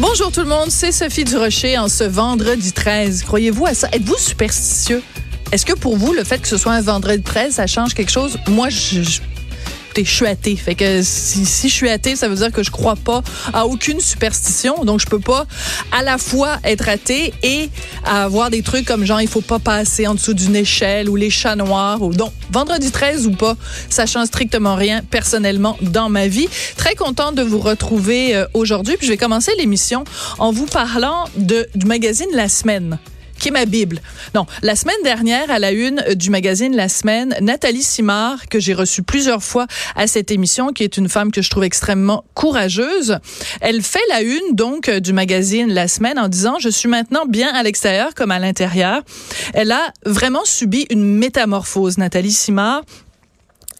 Bonjour tout le monde, c'est Sophie Durocher en ce vendredi 13. Croyez-vous à ça? Êtes-vous superstitieux? Est-ce que pour vous, le fait que ce soit un vendredi 13, ça change quelque chose? Moi, je, je je suis athée. Fait que si, je suis athée, ça veut dire que je crois pas à aucune superstition. Donc, je peux pas à la fois être athée et avoir des trucs comme genre, il faut pas passer en dessous d'une échelle ou les chats noirs. Ou, donc, vendredi 13 ou pas, ça change strictement rien personnellement dans ma vie. Très contente de vous retrouver euh, aujourd'hui. Puis, je vais commencer l'émission en vous parlant du magazine La Semaine qui est ma Bible. Non, la semaine dernière, à la une du magazine La Semaine, Nathalie Simard, que j'ai reçue plusieurs fois à cette émission, qui est une femme que je trouve extrêmement courageuse, elle fait la une donc du magazine La Semaine en disant je suis maintenant bien à l'extérieur comme à l'intérieur. Elle a vraiment subi une métamorphose, Nathalie Simard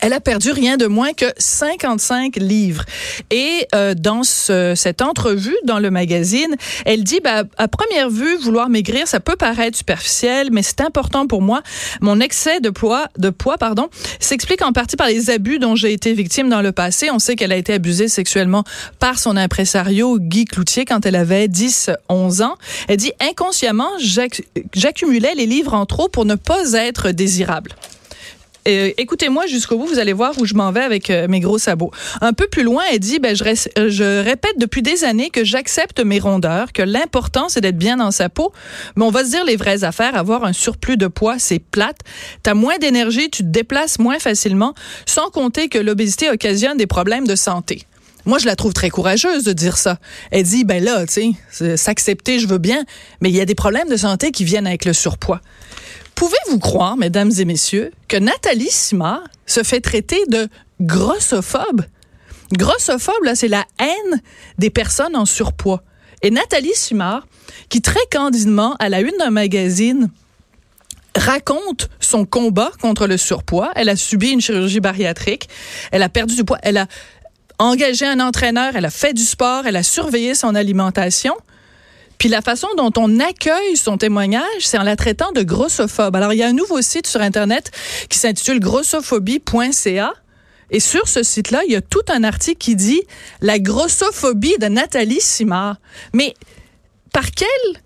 elle a perdu rien de moins que 55 livres. Et euh, dans ce, cette entrevue dans le magazine, elle dit, bah, à première vue, vouloir maigrir, ça peut paraître superficiel, mais c'est important pour moi. Mon excès de poids, de poids, pardon, s'explique en partie par les abus dont j'ai été victime dans le passé. On sait qu'elle a été abusée sexuellement par son impresario Guy Cloutier quand elle avait 10, 11 ans. Elle dit, inconsciemment, j'accumulais les livres en trop pour ne pas être désirable. Euh, écoutez-moi jusqu'au bout, vous allez voir où je m'en vais avec euh, mes gros sabots. Un peu plus loin, elle dit, ben, je, euh, je répète depuis des années que j'accepte mes rondeurs, que l'important, c'est d'être bien dans sa peau. Mais on va se dire les vraies affaires. Avoir un surplus de poids, c'est plate. T'as moins d'énergie, tu te déplaces moins facilement, sans compter que l'obésité occasionne des problèmes de santé. Moi, je la trouve très courageuse de dire ça. Elle dit, ben là, tu sais, s'accepter, je veux bien, mais il y a des problèmes de santé qui viennent avec le surpoids. Pouvez-vous croire, mesdames et messieurs, que Nathalie Simard se fait traiter de grossophobe? Grossophobe, c'est la haine des personnes en surpoids. Et Nathalie Simard, qui très candidement, à la une d'un magazine, raconte son combat contre le surpoids. Elle a subi une chirurgie bariatrique. Elle a perdu du poids. Elle a engagé un entraîneur. Elle a fait du sport. Elle a surveillé son alimentation. Puis la façon dont on accueille son témoignage, c'est en la traitant de grossophobe. Alors, il y a un nouveau site sur Internet qui s'intitule grossophobie.ca. Et sur ce site-là, il y a tout un article qui dit la grossophobie de Nathalie Simard. Mais par quel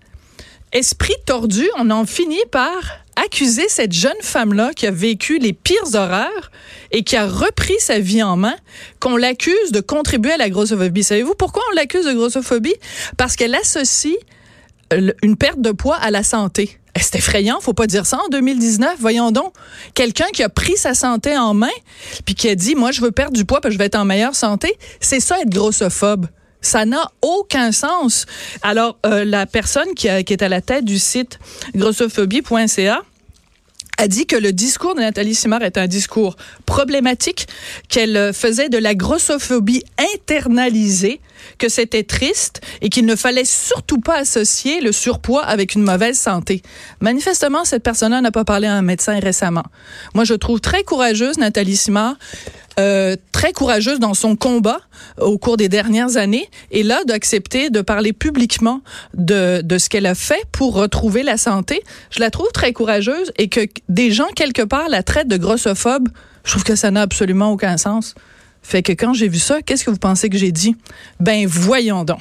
esprit tordu on en finit par accuser cette jeune femme-là qui a vécu les pires horreurs et qui a repris sa vie en main, qu'on l'accuse de contribuer à la grossophobie. Savez-vous pourquoi on l'accuse de grossophobie? Parce qu'elle associe une perte de poids à la santé. Eh, c'est effrayant, faut pas dire ça en 2019. Voyons donc, quelqu'un qui a pris sa santé en main puis qui a dit moi je veux perdre du poids que je vais être en meilleure santé, c'est ça être grossophobe. Ça n'a aucun sens. Alors, euh, la personne qui, qui, est à la tête du site grossophobie.ca a dit que le discours de Nathalie Simard est un discours problématique, qu'elle faisait de la grossophobie internalisée, que c'était triste et qu'il ne fallait surtout pas associer le surpoids avec une mauvaise santé. Manifestement, cette personne-là n'a pas parlé à un médecin récemment. Moi, je trouve très courageuse Nathalie Simard euh, très courageuse dans son combat au cours des dernières années et là d'accepter de parler publiquement de, de ce qu'elle a fait pour retrouver la santé. Je la trouve très courageuse et que des gens quelque part la traitent de grossophobe, je trouve que ça n'a absolument aucun sens. Fait que quand j'ai vu ça, qu'est-ce que vous pensez que j'ai dit? Ben voyons donc.